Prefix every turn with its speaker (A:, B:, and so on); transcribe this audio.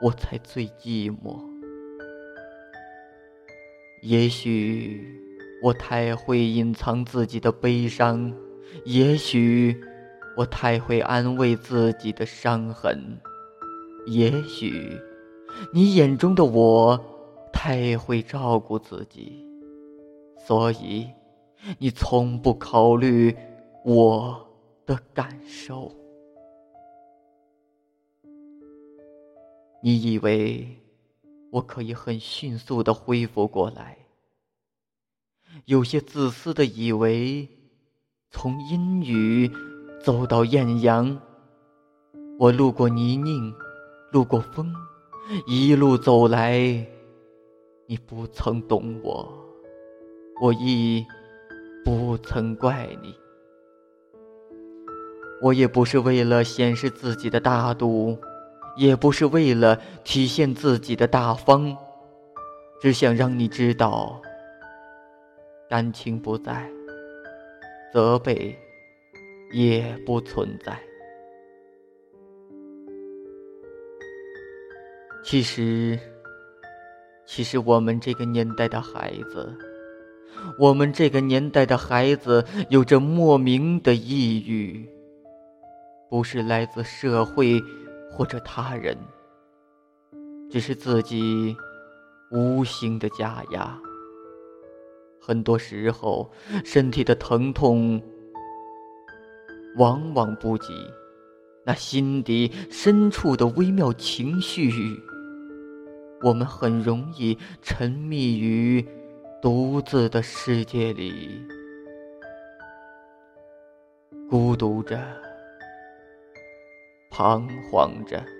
A: 我才最寂寞。也许我太会隐藏自己的悲伤，也许我太会安慰自己的伤痕，也许你眼中的我太会照顾自己，所以你从不考虑我的感受。你以为我可以很迅速的恢复过来？有些自私的以为，从阴雨走到艳阳，我路过泥泞，路过风，一路走来，你不曾懂我，我亦不曾怪你。我也不是为了显示自己的大度。也不是为了体现自己的大方，只想让你知道，感情不在，责备也不存在。其实，其实我们这个年代的孩子，我们这个年代的孩子有着莫名的抑郁，不是来自社会。或者他人，只是自己无形的加压。很多时候，身体的疼痛往往不及那心底深处的微妙情绪。我们很容易沉迷于独自的世界里，孤独着。彷徨着。